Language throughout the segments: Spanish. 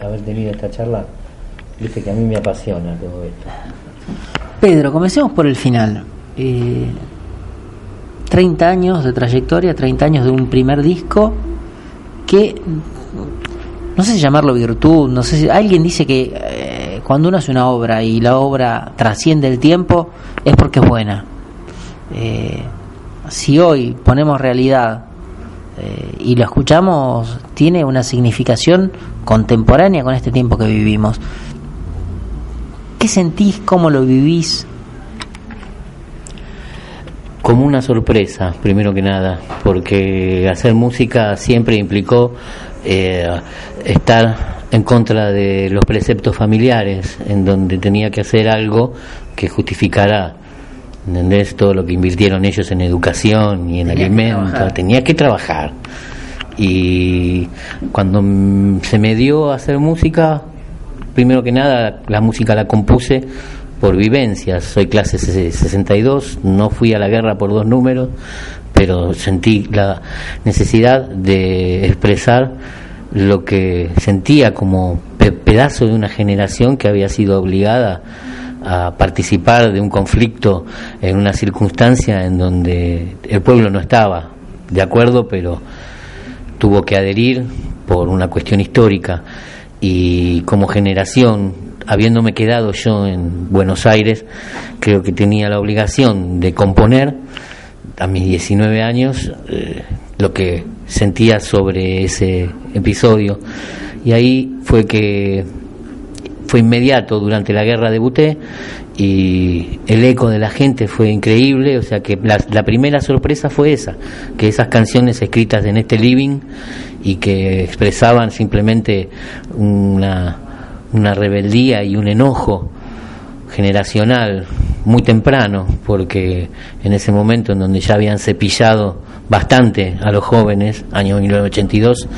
haber tenido esta charla. Viste que a mí me apasiona todo esto. Pedro, comencemos por el final. Eh, 30 años de trayectoria, 30 años de un primer disco que no sé si llamarlo virtud, no sé si alguien dice que eh, cuando uno hace una obra y la obra trasciende el tiempo es porque es buena. Eh, si hoy ponemos realidad eh, y lo escuchamos, tiene una significación contemporánea con este tiempo que vivimos. ¿Qué sentís? ¿Cómo lo vivís? Como una sorpresa, primero que nada, porque hacer música siempre implicó eh, estar en contra de los preceptos familiares, en donde tenía que hacer algo que justificara ¿entendés? todo lo que invirtieron ellos en educación y en alimentos, tenía que trabajar. Y cuando se me dio a hacer música, primero que nada, la música la compuse por vivencias. Soy clase 62, no fui a la guerra por dos números, pero sentí la necesidad de expresar lo que sentía como pedazo de una generación que había sido obligada a participar de un conflicto en una circunstancia en donde el pueblo no estaba de acuerdo, pero tuvo que adherir por una cuestión histórica. Y como generación, habiéndome quedado yo en Buenos Aires, creo que tenía la obligación de componer a mis 19 años eh, lo que sentía sobre ese episodio. Y ahí fue que fue inmediato durante la guerra debuté y el eco de la gente fue increíble, o sea que la, la, primera sorpresa fue esa, que esas canciones escritas en este living y que expresaban simplemente una, una rebeldía y un enojo generacional muy temprano, porque en ese momento en donde ya habían cepillado bastante a los jóvenes, año 1982,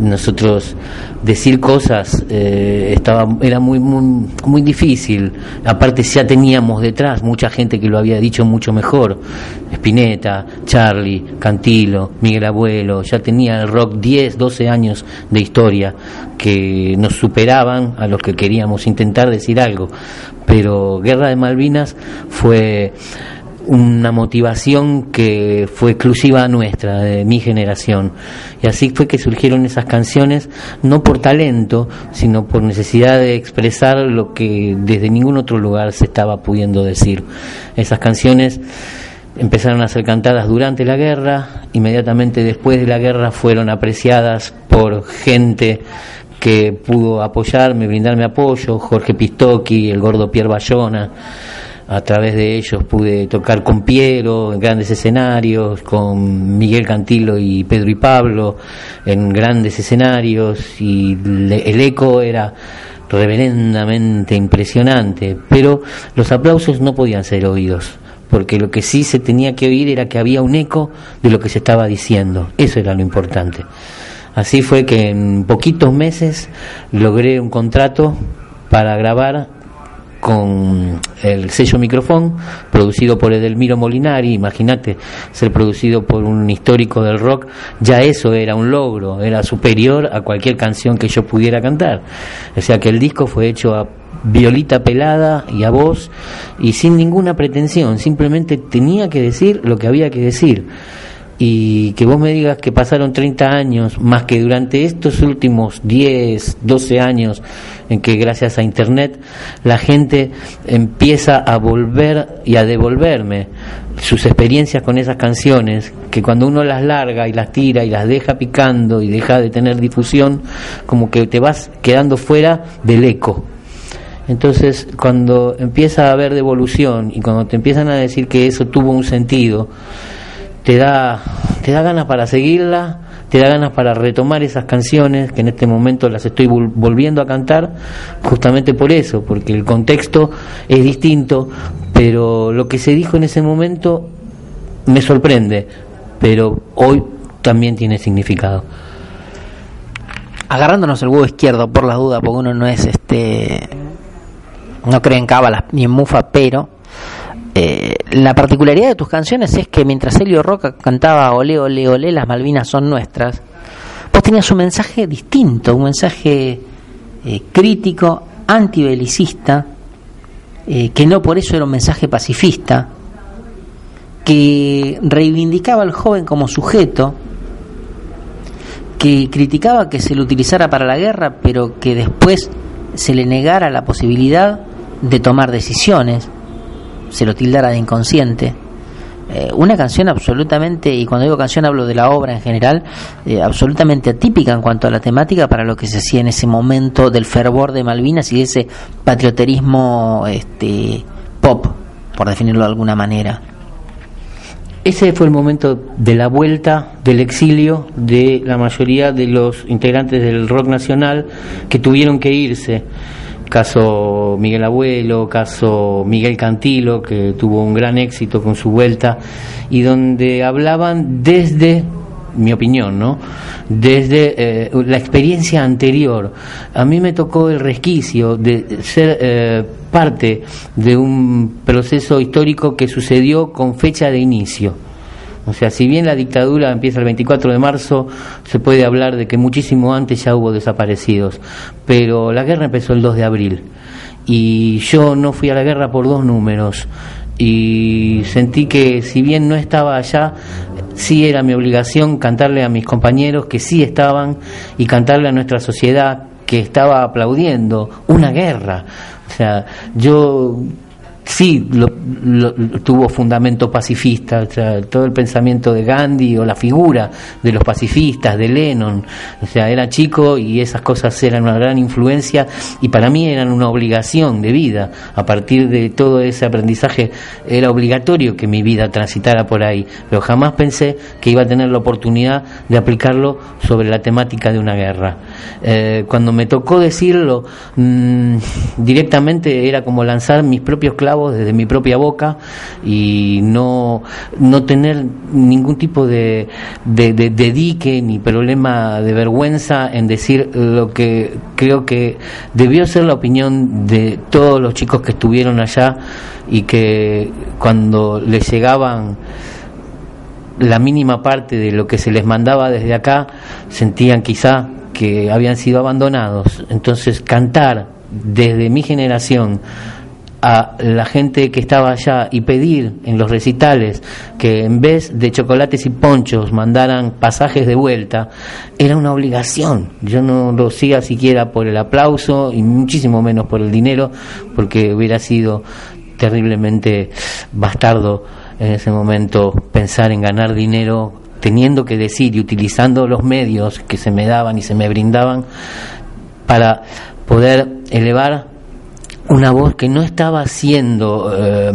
nosotros decir cosas eh, estaba era muy, muy muy difícil. Aparte ya teníamos detrás mucha gente que lo había dicho mucho mejor. Spinetta, Charlie, Cantilo, Miguel Abuelo ya tenía el rock 10, 12 años de historia que nos superaban a los que queríamos intentar decir algo. Pero Guerra de Malvinas fue una motivación que fue exclusiva nuestra, de mi generación. Y así fue que surgieron esas canciones, no por talento, sino por necesidad de expresar lo que desde ningún otro lugar se estaba pudiendo decir. Esas canciones empezaron a ser cantadas durante la guerra, inmediatamente después de la guerra fueron apreciadas por gente que pudo apoyarme, brindarme apoyo, Jorge Pistocchi, el gordo Pierre Bayona, a través de ellos pude tocar con Piero en grandes escenarios, con Miguel Cantilo y Pedro y Pablo en grandes escenarios y el eco era reverendamente impresionante, pero los aplausos no podían ser oídos, porque lo que sí se tenía que oír era que había un eco de lo que se estaba diciendo, eso era lo importante. Así fue que en poquitos meses logré un contrato para grabar con el sello micrófono producido por Edelmiro Molinari, imagínate ser producido por un histórico del rock, ya eso era un logro, era superior a cualquier canción que yo pudiera cantar. O sea que el disco fue hecho a violita pelada y a voz y sin ninguna pretensión, simplemente tenía que decir lo que había que decir y que vos me digas que pasaron 30 años, más que durante estos últimos 10, 12 años en que gracias a Internet la gente empieza a volver y a devolverme sus experiencias con esas canciones, que cuando uno las larga y las tira y las deja picando y deja de tener difusión, como que te vas quedando fuera del eco. Entonces, cuando empieza a haber devolución y cuando te empiezan a decir que eso tuvo un sentido, te da, te da ganas para seguirla, te da ganas para retomar esas canciones que en este momento las estoy volviendo a cantar, justamente por eso, porque el contexto es distinto, pero lo que se dijo en ese momento me sorprende, pero hoy también tiene significado. Agarrándonos el huevo izquierdo por las dudas, porque uno no es este, no cree en cábalas ni en mufa, pero eh, la particularidad de tus canciones es que mientras Helio Roca cantaba Ole, ole, ole, las Malvinas son nuestras, vos tenías un mensaje distinto, un mensaje eh, crítico, antibelicista, eh, que no por eso era un mensaje pacifista, que reivindicaba al joven como sujeto, que criticaba que se lo utilizara para la guerra, pero que después se le negara la posibilidad de tomar decisiones, se lo tildara de inconsciente. Eh, una canción absolutamente, y cuando digo canción hablo de la obra en general, eh, absolutamente atípica en cuanto a la temática para lo que se hacía en ese momento del fervor de Malvinas y de ese patrioterismo este, pop, por definirlo de alguna manera. Ese fue el momento de la vuelta del exilio de la mayoría de los integrantes del rock nacional que tuvieron que irse. Caso Miguel Abuelo, caso Miguel Cantilo, que tuvo un gran éxito con su vuelta, y donde hablaban desde mi opinión, ¿no? Desde eh, la experiencia anterior. A mí me tocó el resquicio de ser eh, parte de un proceso histórico que sucedió con fecha de inicio. O sea, si bien la dictadura empieza el 24 de marzo, se puede hablar de que muchísimo antes ya hubo desaparecidos, pero la guerra empezó el 2 de abril. Y yo no fui a la guerra por dos números. Y sentí que si bien no estaba allá, sí era mi obligación cantarle a mis compañeros que sí estaban y cantarle a nuestra sociedad que estaba aplaudiendo una guerra. O sea, yo sí lo, tuvo fundamento pacifista, o sea, todo el pensamiento de Gandhi o la figura de los pacifistas, de Lennon, o sea, era chico y esas cosas eran una gran influencia y para mí eran una obligación de vida. A partir de todo ese aprendizaje era obligatorio que mi vida transitara por ahí, pero jamás pensé que iba a tener la oportunidad de aplicarlo sobre la temática de una guerra. Eh, cuando me tocó decirlo mmm, directamente era como lanzar mis propios clavos desde mi propia boca y no, no tener ningún tipo de, de, de, dique ni problema de vergüenza en decir lo que creo que debió ser la opinión de todos los chicos que estuvieron allá y que cuando les llegaban la mínima parte de lo que se les mandaba desde acá sentían quizá que habían sido abandonados. Entonces cantar desde mi generación a la gente que estaba allá y pedir en los recitales que en vez de chocolates y ponchos mandaran pasajes de vuelta, era una obligación. Yo no lo hacía siquiera por el aplauso y muchísimo menos por el dinero, porque hubiera sido terriblemente bastardo en ese momento pensar en ganar dinero teniendo que decir y utilizando los medios que se me daban y se me brindaban para poder elevar una voz que no estaba siendo eh,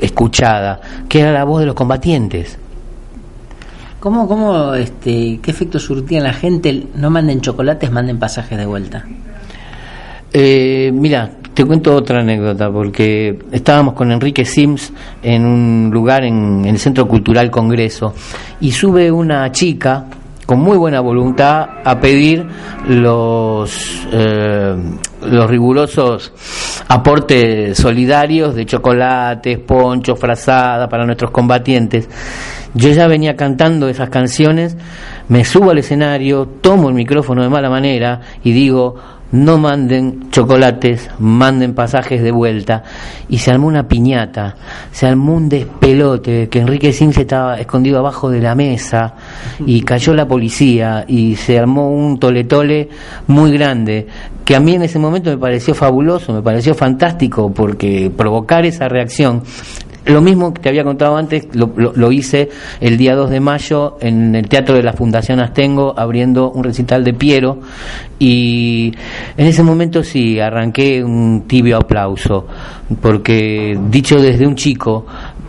escuchada, que era la voz de los combatientes. ¿Cómo, cómo, este, qué efecto surtía en la gente? No manden chocolates, manden pasajes de vuelta. Eh, mira, te cuento otra anécdota, porque estábamos con Enrique Sims en un lugar en, en el Centro Cultural Congreso y sube una chica con muy buena voluntad a pedir los eh, los rigurosos aportes solidarios de chocolates, ponchos, frazada para nuestros combatientes. Yo ya venía cantando esas canciones, me subo al escenario, tomo el micrófono de mala manera y digo, no manden chocolates, manden pasajes de vuelta. Y se armó una piñata, se armó un despelote, que Enrique Sims estaba escondido abajo de la mesa y cayó la policía y se armó un toletole muy grande, que a mí en ese momento me pareció fabuloso, me pareció fantástico, porque provocar esa reacción lo mismo que te había contado antes, lo, hice el día 2 de mayo en el Teatro de la Fundación Astengo, abriendo un recital de Piero, y en ese momento sí, arranqué un tibio aplauso, porque dicho desde un chico,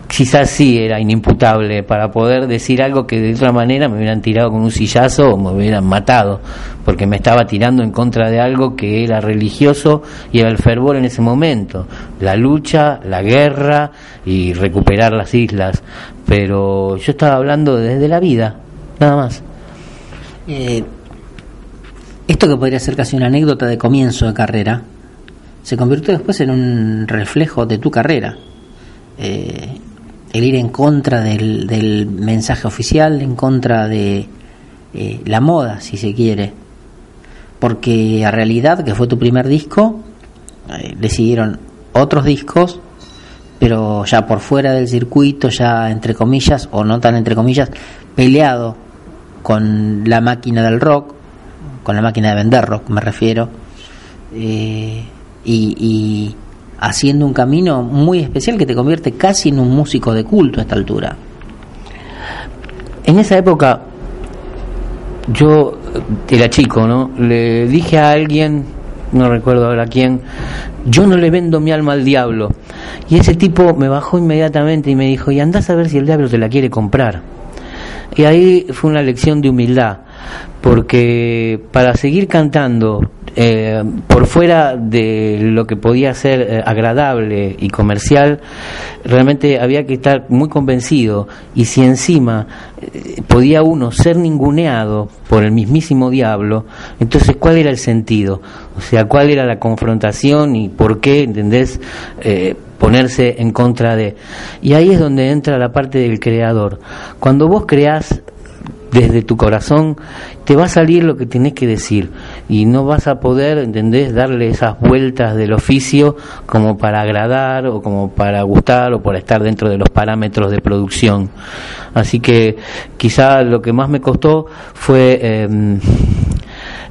quizás sí era inimputable para poder decir algo que de otra manera me hubieran tirado con un sillazo o me hubieran matado, porque me estaba tirando en contra de algo que era religioso y era el fervor en ese momento, la lucha, la guerra y recuperar las islas. Pero yo estaba hablando desde la vida, nada más. Eh, esto que podría ser casi una anécdota de comienzo de carrera, se convirtió después en un reflejo de tu carrera. Eh, ir en contra del, mensaje oficial, en contra de eh, la moda, si se quiere. porque a realidad, que fue tu primer disco, eh, decidieron otros discos, pero ya por fuera del circuito, ya entre comillas, o no tan entre comillas, peleado con la máquina del rock, con la máquina de vender rock me refiero, eh, y, haciendo un camino muy especial que te convierte casi en un músico de culto a esta altura. En esa época yo era chico, ¿no? Le dije a alguien, no recuerdo ahora quién, yo no le vendo mi alma al diablo. Y ese tipo me bajó inmediatamente y me dijo, y andás a ver si el diablo te la quiere comprar. Y ahí fue una lección de humildad, porque para seguir cantando eh, por fuera de lo que podía ser eh, agradable y comercial, realmente había que estar muy convencido y si encima eh, podía uno ser ninguneado por el mismísimo diablo, entonces ¿cuál era el sentido? O sea, ¿cuál era la confrontación y por qué, ¿entendés? ponerse en contra de. Y ahí es donde entra la parte del creador. Cuando vos creás desde tu corazón, te va a salir lo que tenés que decir y no vas a poder, ¿entendés?, darle esas vueltas del oficio como para agradar o como para gustar o por estar dentro de los parámetros de producción. Así que quizá lo que más me costó fue... Em,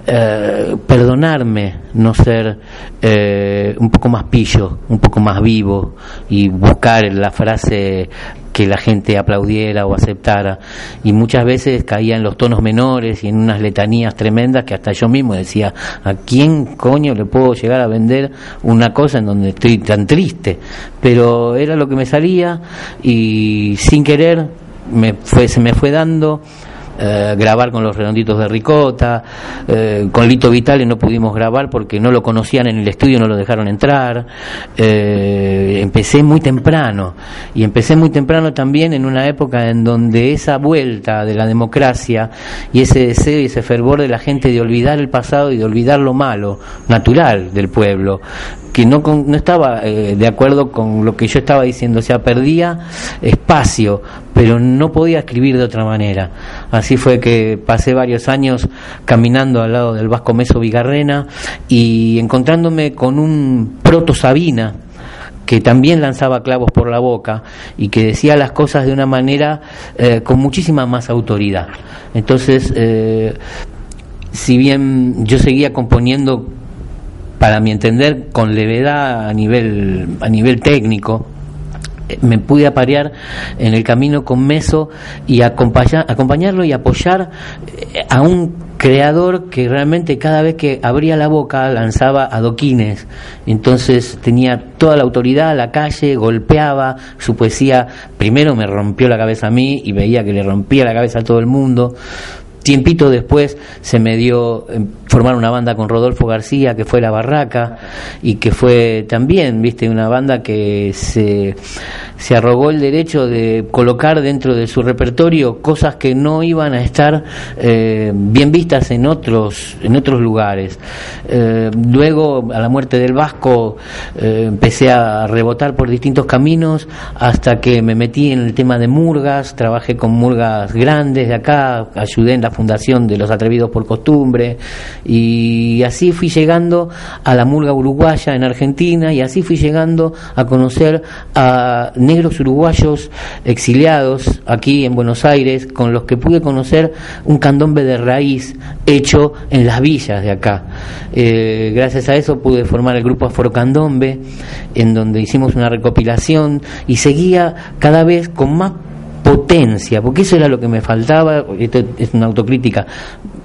eh, perdonarme no ser eh, un poco más pillo, un poco más vivo y buscar la frase que la gente aplaudiera o aceptara. Y muchas veces caía en los tonos menores y en unas letanías tremendas que hasta yo mismo decía, ¿a quién coño le puedo llegar a vender una cosa en donde estoy tan triste? Pero era lo que me salía y sin querer me fue, se me fue dando eh, grabar con los redonditos de Ricota, eh, con Lito Vitale no pudimos grabar porque no lo conocían en el estudio, no lo dejaron entrar. Eh, empecé muy temprano y empecé muy temprano también en una época en donde esa vuelta de la democracia y ese deseo y ese fervor de la gente de olvidar el pasado y de olvidar lo malo, natural del pueblo, que no, no estaba de acuerdo con lo que yo estaba diciendo, o sea, perdía espacio, pero no podía escribir de otra manera. Fue que pasé varios años caminando al lado del Vasco Meso Vigarrena y encontrándome con un proto Sabina que también lanzaba clavos por la boca y que decía las cosas de una manera eh, con muchísima más autoridad. Entonces, eh, si bien yo seguía componiendo para mi entender con levedad a nivel a nivel técnico me pude aparear en el camino con Meso y acompañarlo y apoyar eh, a un creador que realmente cada vez que abría la boca lanzaba adoquines, entonces tenía toda la autoridad a la calle, golpeaba, su poesía primero me rompió la cabeza a mí y veía que le rompía la cabeza a todo el mundo, Tiempito después se me dio eh, formar una banda con Rodolfo García, que fue La Barraca, y que fue también, viste, una banda que se, se arrogó el derecho de colocar dentro de su repertorio cosas que no iban a estar eh, bien vistas en otros, en otros lugares. Eh, luego, a la muerte del Vasco, empecé a rebotar por distintos caminos hasta que me metí en el tema de murgas, trabajé con murgas grandes de acá, ayudé en la fundación de los atrevidos por costumbre y así fui llegando a la murga uruguaya en Argentina y así fui llegando a conocer a negros uruguayos exiliados aquí en Buenos Aires con los que pude conocer un candombe de raíz hecho en las villas de acá. Eh, gracias a eso pude formar el grupo Afrocandombe en donde hicimos una recopilación y seguía cada vez con más potencia, porque eso era lo que me faltaba, esto es una autocrítica,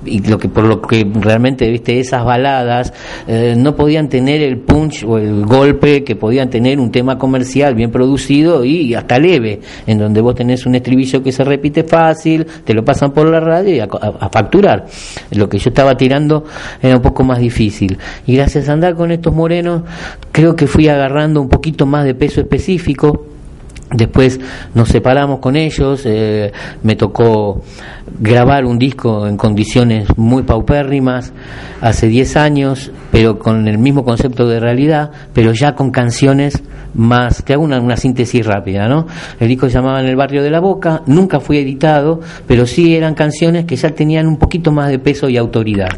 y lo que por lo que realmente viste esas baladas eh, no podían tener el punch o el golpe que podían tener un tema comercial bien producido y, hasta leve en donde vos tenés un estribillo que se repite fácil te lo pasan por la radio y a, a, facturar. Lo que yo estaba tirando era un poco más difícil. Y gracias a andar con estos morenos creo que fui agarrando un poquito más de peso específico Después nos separamos con ellos, eh, me tocó grabar un disco en condiciones muy paupérrimas hace 10 años, pero con el mismo concepto de realidad, pero ya con canciones más, que hago una, una síntesis rápida, ¿no? El disco se llamaba En el barrio de la Boca, nunca fue editado, pero sí eran canciones que ya tenían un poquito más de peso y autoridad.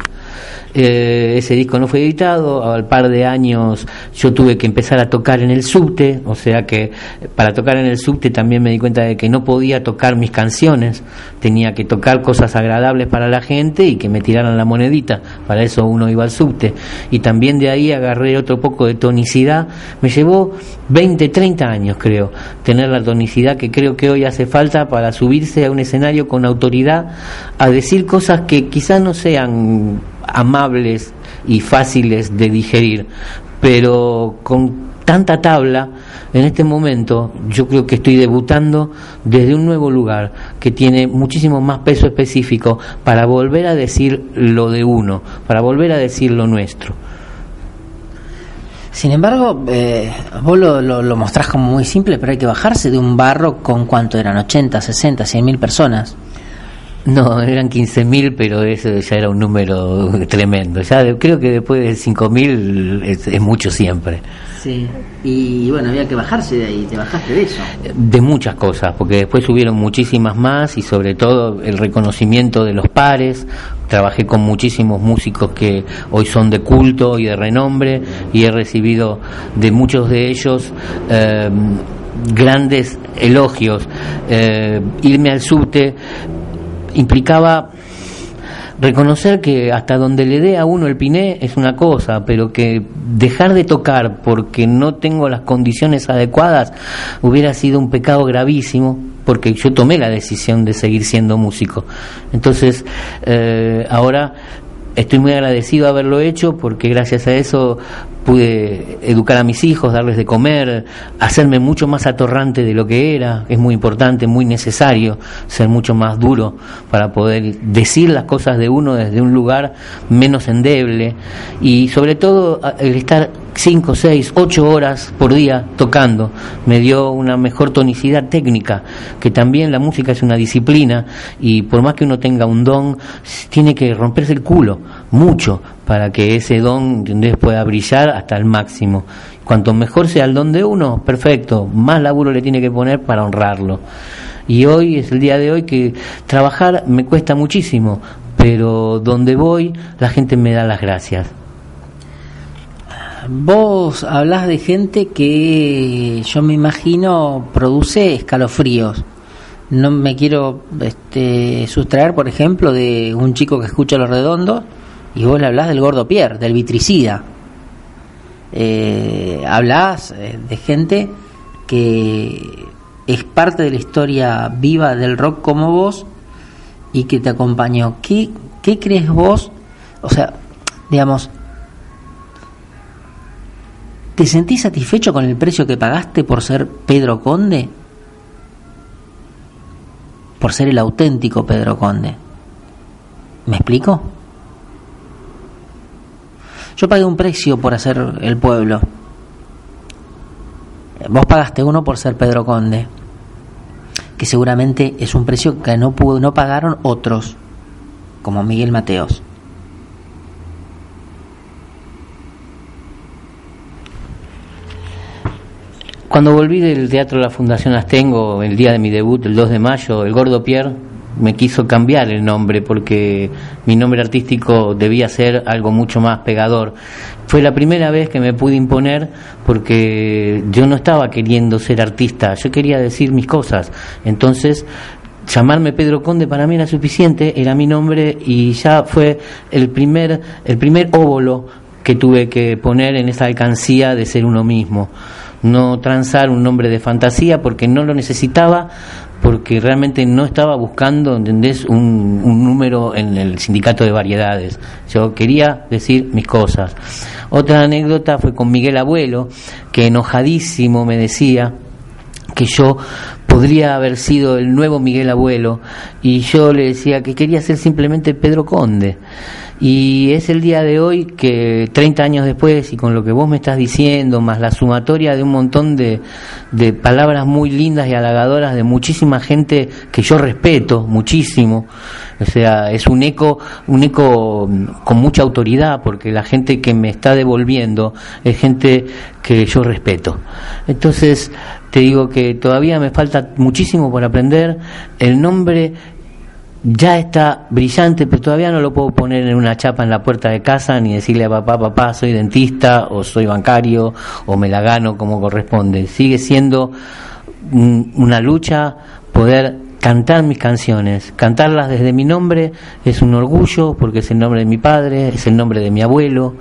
Eh, ese disco no fue editado, al par de años yo tuve que empezar a tocar en el subte, o sea que para tocar en el subte también me di cuenta de que no podía tocar mis canciones, tenía que tocar cosas agradables para la gente y que me tiraran la monedita, para eso uno iba al subte. Y también de ahí agarré otro poco de tonicidad, me llevó 20, 30 años creo, tener la tonicidad que creo que hoy hace falta para subirse a un escenario con autoridad a decir cosas que quizás no sean amables y fáciles de digerir, pero con tanta tabla, en este momento yo creo que estoy debutando desde un nuevo lugar que tiene muchísimo más peso específico para volver a decir lo de uno, para volver a decir lo nuestro. Sin embargo, eh, vos lo, lo, mostrás como muy simple, pero hay que bajarse de un barro con cuánto eran, 80, 60, 100 mil personas. No, eran 15.000, pero eso ya era un número tremendo. Ya creo que después de 5.000 es, es mucho siempre. Sí, y bueno, había que bajarse de ahí, te bajaste de eso. De muchas cosas, porque después subieron muchísimas más y sobre todo el reconocimiento de los pares. Trabajé con muchísimos músicos que hoy son de culto y de renombre y he recibido de muchos de ellos eh, grandes elogios. Eh, irme al subte implicaba reconocer que hasta donde le dé a uno el piné es una cosa, pero que dejar de tocar porque no tengo las condiciones adecuadas hubiera sido un pecado gravísimo porque yo tomé la decisión de seguir siendo músico. Entonces, eh, ahora estoy muy agradecido de haberlo hecho porque gracias a eso pude educar a mis hijos, darles de comer, hacerme mucho más atorrante de lo que era, es muy importante, muy necesario ser mucho más duro para poder decir las cosas de uno desde un lugar menos endeble y sobre todo el estar 5, 6, 8 horas por día tocando me dio una mejor tonicidad técnica, que también la música es una disciplina y por más que uno tenga un don, tiene que romperse el culo mucho para que ese don pueda brillar hasta el máximo. Cuanto mejor sea el don de uno, perfecto, más laburo le tiene que poner para honrarlo. Y hoy es el día de hoy que trabajar me cuesta muchísimo, pero donde voy la gente me da las gracias. Vos hablas de gente que yo me imagino produce escalofríos. No me quiero este, sustraer, por ejemplo, de un chico que escucha Los Redondos y vos le hablas del gordo Pierre, del vitricida. Eh, hablas eh, de gente que es parte de la historia viva del rock como vos y que te acompañó. ¿Qué, qué crees vos? O sea, digamos, ¿te sentís satisfecho con el precio que pagaste por ser Pedro Conde? Por ser el auténtico Pedro Conde. ¿Me explico? Yo pagué un precio por hacer el pueblo. Vos pagaste uno por ser Pedro Conde, que seguramente es un precio que no, no pagaron otros, como Miguel Mateos. Cuando volví del Teatro de la Fundación Astengo, el día de mi debut, el 2 de mayo, el Gordo Pierre me quiso cambiar el nombre porque mi nombre artístico debía ser algo mucho más pegador. Fue la primera vez que me pude imponer porque yo no estaba queriendo ser artista, yo quería decir mis cosas. Entonces, llamarme Pedro Conde para mí era suficiente, era mi nombre y ya fue el primer el primer óvulo que tuve que poner en esa alcancía de ser uno mismo. No transar un nombre de fantasía porque no lo necesitaba, porque realmente no estaba buscando, ¿entendés?, un, un, número en el sindicato de variedades. Yo quería decir mis cosas. Otra anécdota fue con Miguel Abuelo, que enojadísimo me decía que yo podría haber sido el nuevo Miguel Abuelo y yo le decía que quería ser simplemente Pedro Conde. Y es el día de hoy que 30 años después y con lo que vos me estás diciendo, más la sumatoria de un montón de, de palabras muy lindas y halagadoras de muchísima gente que yo respeto muchísimo, o sea, es un eco, un eco con mucha autoridad porque la gente que me está devolviendo es gente que yo respeto. Entonces, te digo que todavía me falta muchísimo por aprender. El nombre ya está brillante, pero todavía no lo puedo poner en una chapa en la puerta de casa ni decirle a papá, papá, soy dentista o soy bancario o me la gano como corresponde. Sigue siendo una lucha poder cantar mis canciones, cantarlas desde mi nombre es un orgullo porque es el nombre de mi padre, es el nombre de mi abuelo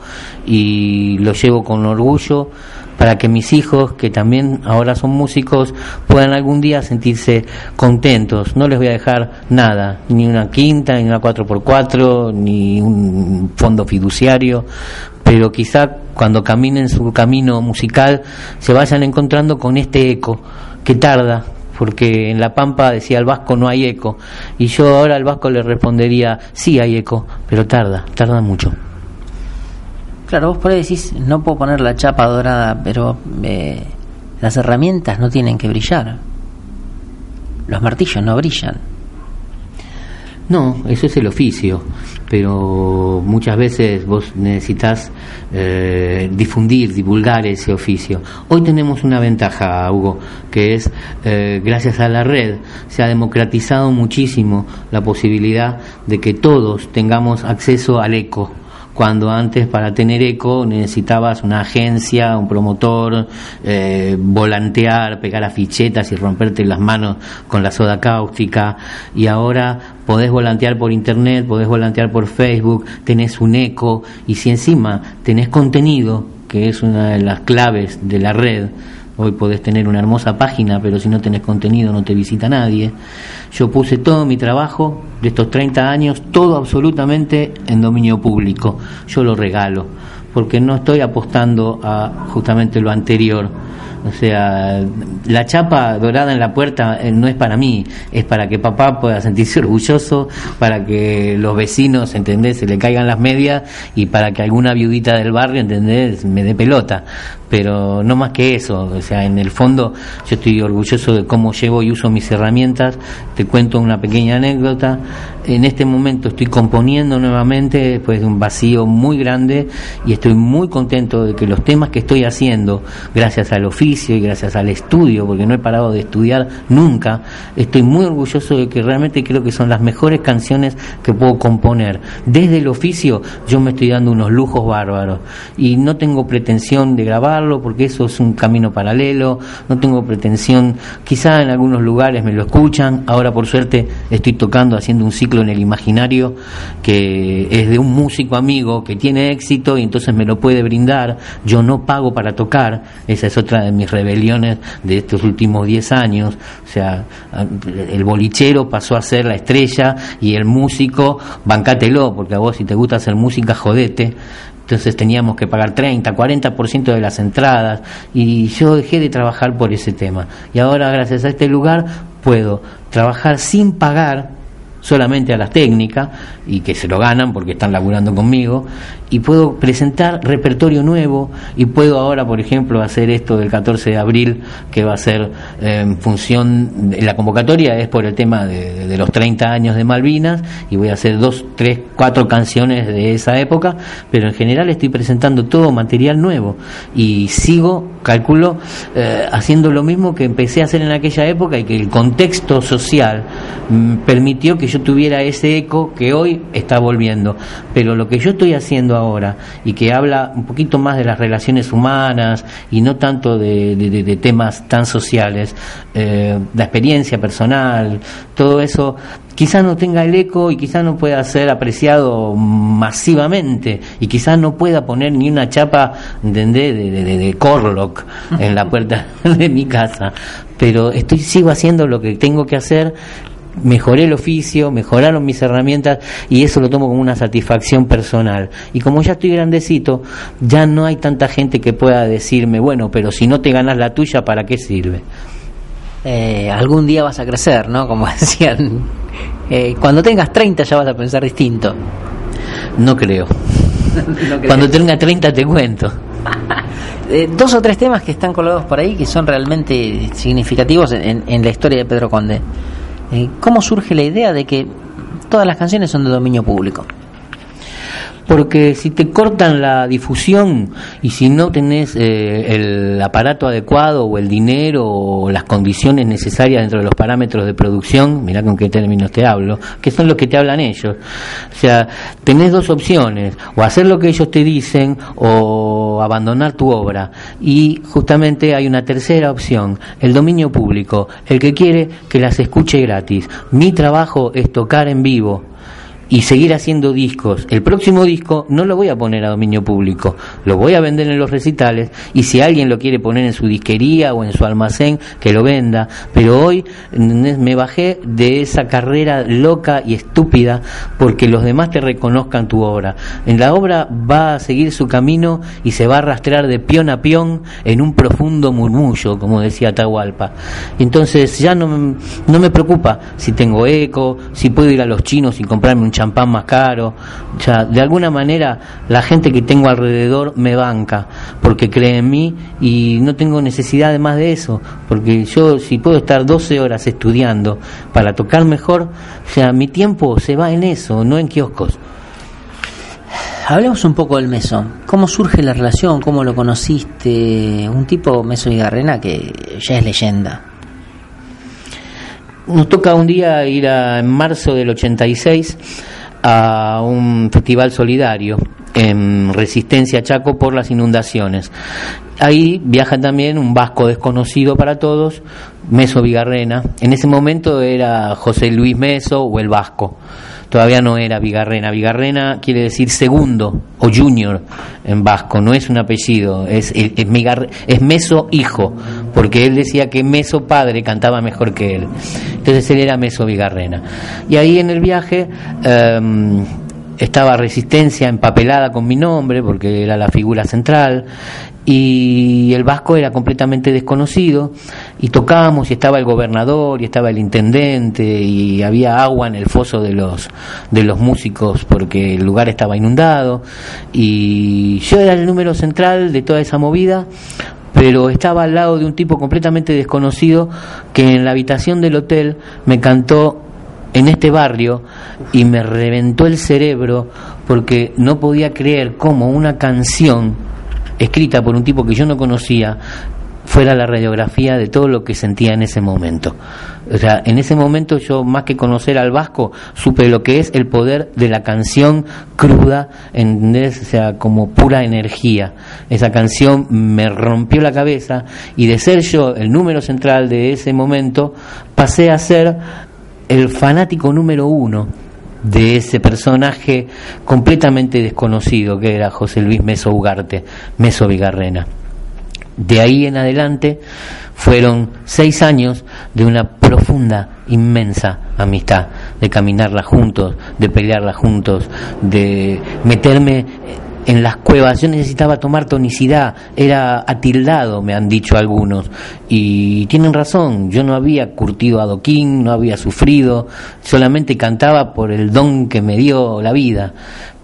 y lo llevo con orgullo para que mis hijos, que también ahora son músicos, puedan algún día sentirse contentos. No les voy a dejar nada, ni una quinta, ni una 4x4, ni un fondo fiduciario, pero quizá cuando caminen su camino musical se vayan encontrando con este eco que tarda, porque en La Pampa decía el vasco no hay eco, y yo ahora al vasco le respondería sí hay eco, pero tarda, tarda mucho. Claro, vos por ahí decís, no puedo poner la chapa dorada, pero eh, las herramientas no tienen que brillar. Los martillos no brillan. No, eso es el oficio, pero muchas veces vos necesitas eh, difundir, divulgar ese oficio. Hoy tenemos una ventaja, Hugo, que es, eh, gracias a la red, se ha democratizado muchísimo la posibilidad de que todos tengamos acceso al eco cuando antes para tener eco necesitabas una agencia, un promotor, eh, volantear, pegar afichetas y romperte las manos con la soda cáustica y ahora podés volantear por internet, podés volantear por Facebook, tenés un eco y si encima tenés contenido, que es una de las claves de la red, Hoy podés tener una hermosa página, pero si no tenés contenido no te visita nadie. Yo puse todo mi trabajo de estos 30 años, todo absolutamente en dominio público. Yo lo regalo, porque no estoy apostando a justamente lo anterior o sea, la chapa dorada en la puerta eh, no es para mí, es para que papá pueda sentirse orgulloso, para que los vecinos, ¿entendés?, se le caigan las medias y para que alguna viudita del barrio, ¿entendés?, me dé pelota. Pero no más que eso, o sea, en el fondo yo estoy orgulloso de cómo llevo y uso mis herramientas. Te cuento una pequeña anécdota. En este momento estoy componiendo nuevamente después de un vacío muy grande y estoy muy contento de que los temas que estoy haciendo, gracias al oficio, y gracias al estudio, porque no he parado de estudiar nunca, estoy muy orgulloso de que realmente creo que son las mejores canciones que puedo componer. Desde el oficio yo me estoy dando unos lujos bárbaros y no tengo pretensión de grabarlo porque eso es un camino paralelo, no tengo pretensión, quizá en algunos lugares me lo escuchan, ahora por suerte estoy tocando, haciendo un ciclo en el imaginario que es de un músico amigo que tiene éxito y entonces me lo puede brindar, yo no pago para tocar, esa es otra de mis rebeliones de estos últimos 10 años. O sea, el bolichero pasó a ser la estrella y el músico, bancátelo, porque a vos si te gusta hacer música, jodete. Entonces teníamos que pagar 30, 40% de las entradas y yo dejé de trabajar por ese tema. Y ahora gracias a este lugar puedo trabajar sin pagar solamente a las técnicas y que se lo ganan porque están laburando conmigo y puedo presentar repertorio nuevo y puedo ahora por ejemplo hacer esto del 14 de abril que va a ser en función de la convocatoria es por el tema de, de, los 30 años de Malvinas y voy a hacer dos, tres, cuatro canciones de esa época pero en general estoy presentando todo material nuevo y sigo calculo eh, haciendo lo mismo que empecé a hacer en aquella época y que el contexto social mm, permitió que yo tuviera ese eco que hoy está volviendo. Pero lo que yo estoy haciendo ahora y que habla un poquito más de las relaciones humanas y no tanto de, temas tan sociales, eh, la experiencia personal, todo eso quizás no tenga el eco y quizás no pueda ser apreciado masivamente y quizás no pueda poner ni una chapa de, de, Corlock en la puerta de mi casa pero estoy sigo haciendo lo que tengo que hacer mejoré el oficio, mejoraron mis herramientas y eso lo tomo como una satisfacción personal. Y como ya estoy grandecito, ya no hay tanta gente que pueda decirme, bueno, pero si no te ganas la tuya, ¿para qué sirve? Eh, algún día vas a crecer, ¿no? Como decían, eh, cuando tengas 30 ya vas a pensar distinto. No creo. cuando tenga 30 te cuento. Eh, dos o tres temas que están colgados por ahí que son realmente significativos en la historia de Pedro Conde. Eh, ¿Cómo surge la idea de que todas las canciones son de dominio público? Porque si te cortan la difusión y si no tenés eh, el aparato adecuado o el dinero o las condiciones necesarias dentro de los parámetros de producción, mira con qué términos te hablo, que son los que te hablan ellos. O sea, tenés dos opciones, o hacer lo que ellos te dicen o abandonar tu obra. Y justamente hay una tercera opción, el dominio público, el que quiere que las escuche gratis. Mi trabajo es tocar en vivo, y seguir haciendo discos. El próximo disco no lo voy a poner a dominio público, lo voy a vender en los recitales y si alguien lo quiere poner en su disquería o en su almacén, que lo venda. Pero hoy me bajé de esa carrera loca y estúpida porque los demás te reconozcan tu obra. En la obra va a seguir su camino y se va a arrastrar de pion a pion en un profundo murmullo, como decía Tahualpa. Entonces ya no, no me preocupa si tengo eco, si puedo ir a los chinos y comprarme un champán más caro. O de alguna manera la gente que tengo alrededor me banca porque cree en mí y no tengo necesidad de más de eso. Porque yo, si puedo estar 12 horas estudiando para tocar mejor, o sea, mi tiempo se va en eso, no en kioscos. Hablemos un poco del Meso. ¿Cómo surge la relación? ¿Cómo lo conociste? Un tipo, Meso y Garrena, que ya es leyenda. Nos toca un día ir a, en marzo del 86 a un festival solidario en Resistencia Chaco por las inundaciones. Ahí viaja también un vasco desconocido para todos, Meso Vigarrena. En ese momento era José Luis Meso o el vasco todavía no era Vigarrena. Vigarrena quiere decir segundo o junior en vasco, no es un apellido, es, es, Meso hijo, porque él decía que Meso padre cantaba mejor que él. Entonces él era Meso Vigarrena. Y ahí en el viaje... Em, estaba Resistencia empapelada con mi nombre porque era la figura central y el vasco era completamente desconocido y tocábamos y estaba el gobernador y estaba el intendente y había agua en el foso de los de los músicos porque el lugar estaba inundado y yo era el número central de toda esa movida pero estaba al lado de un tipo completamente desconocido que en la habitación del hotel me cantó en este barrio y me reventó el cerebro porque no podía creer cómo una canción escrita por un tipo que yo no conocía, fuera la radiografía de todo lo que sentía en ese momento. O sea, en ese momento yo más que conocer al vasco, supe lo que es el poder de la canción cruda, ¿entendés? O sea, como pura energía. Esa canción me rompió la cabeza y de ser yo el número central de ese momento, pasé a ser el fanático número uno de ese personaje completamente desconocido que era José Luis Meso Ugarte, Meso Vigarrena. De ahí en adelante fueron seis años de una profunda, inmensa amistad, de caminarla juntos, de pelearla juntos, de meterme en las cuevas. Yo necesitaba tomar tonicidad, era atildado, me han dicho algunos. Y tienen razón, yo no había curtido adoquín, no había sufrido, solamente cantaba por el don que me dio la vida.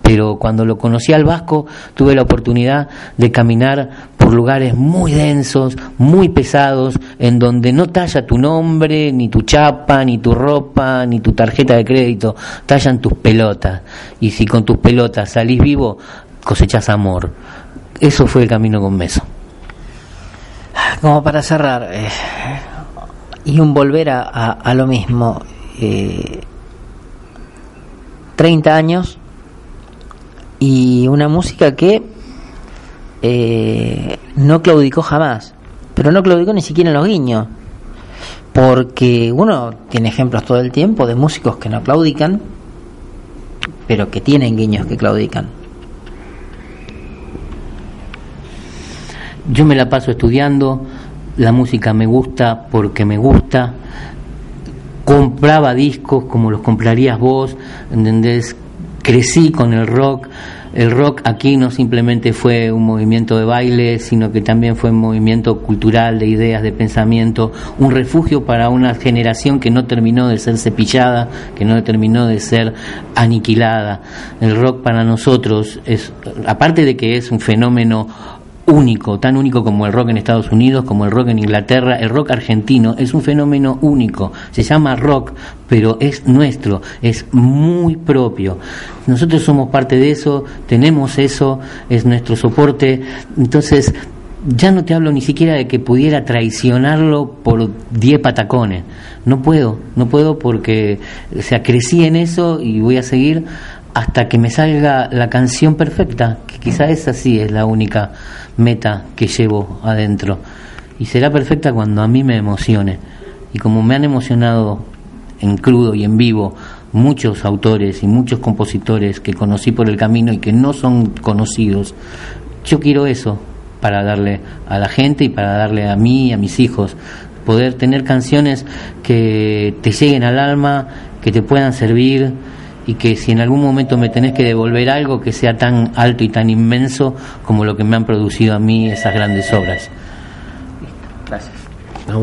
Pero cuando lo conocí al Vasco, tuve la oportunidad de caminar por lugares muy densos, muy pesados, en donde no talla tu nombre, ni tu chapa, ni tu ropa, ni tu tarjeta de crédito, tallan tus pelotas. Y si con tus pelotas salís vivo, cosechas amor. Eso fue el camino con Meso. Como para cerrar, eh, y un volver a, a, lo mismo, eh, 30 años y una música que eh, no claudicó jamás, pero no claudicó ni siquiera los guiños, porque uno tiene ejemplos todo el tiempo de músicos que no claudican, pero que tienen guiños que claudican. Yo me la paso estudiando, la música me gusta porque me gusta, compraba discos como los comprarías vos, ¿entendés? Crecí con el rock, el rock aquí no simplemente fue un movimiento de baile, sino que también fue un movimiento cultural de ideas, de pensamiento, un refugio para una generación que no terminó de ser cepillada, que no terminó de ser aniquilada. El rock para nosotros es, aparte de que es un fenómeno único, tan único como el rock en Estados Unidos, como el rock en Inglaterra, el rock argentino, es un fenómeno único, se llama rock, pero es nuestro, es muy propio. Nosotros somos parte de eso, tenemos eso, es nuestro soporte, entonces ya no te hablo ni siquiera de que pudiera traicionarlo por 10 patacones. No puedo, no puedo porque, o sea, crecí en eso y voy a seguir hasta que me salga la canción perfecta, que quizá esa sí es la única meta que llevo adentro. Y será perfecta cuando a mí me emocione. Y como me han emocionado en crudo y en vivo muchos autores y muchos compositores que conocí por el camino y que no son conocidos, yo quiero eso, para darle a la gente y para darle a mí y a mis hijos. Poder tener canciones que te lleguen al alma, que te puedan servir y que si en algún momento me tenés que devolver algo que sea tan alto y tan inmenso como lo que me han producido a mí esas grandes obras. Gracias.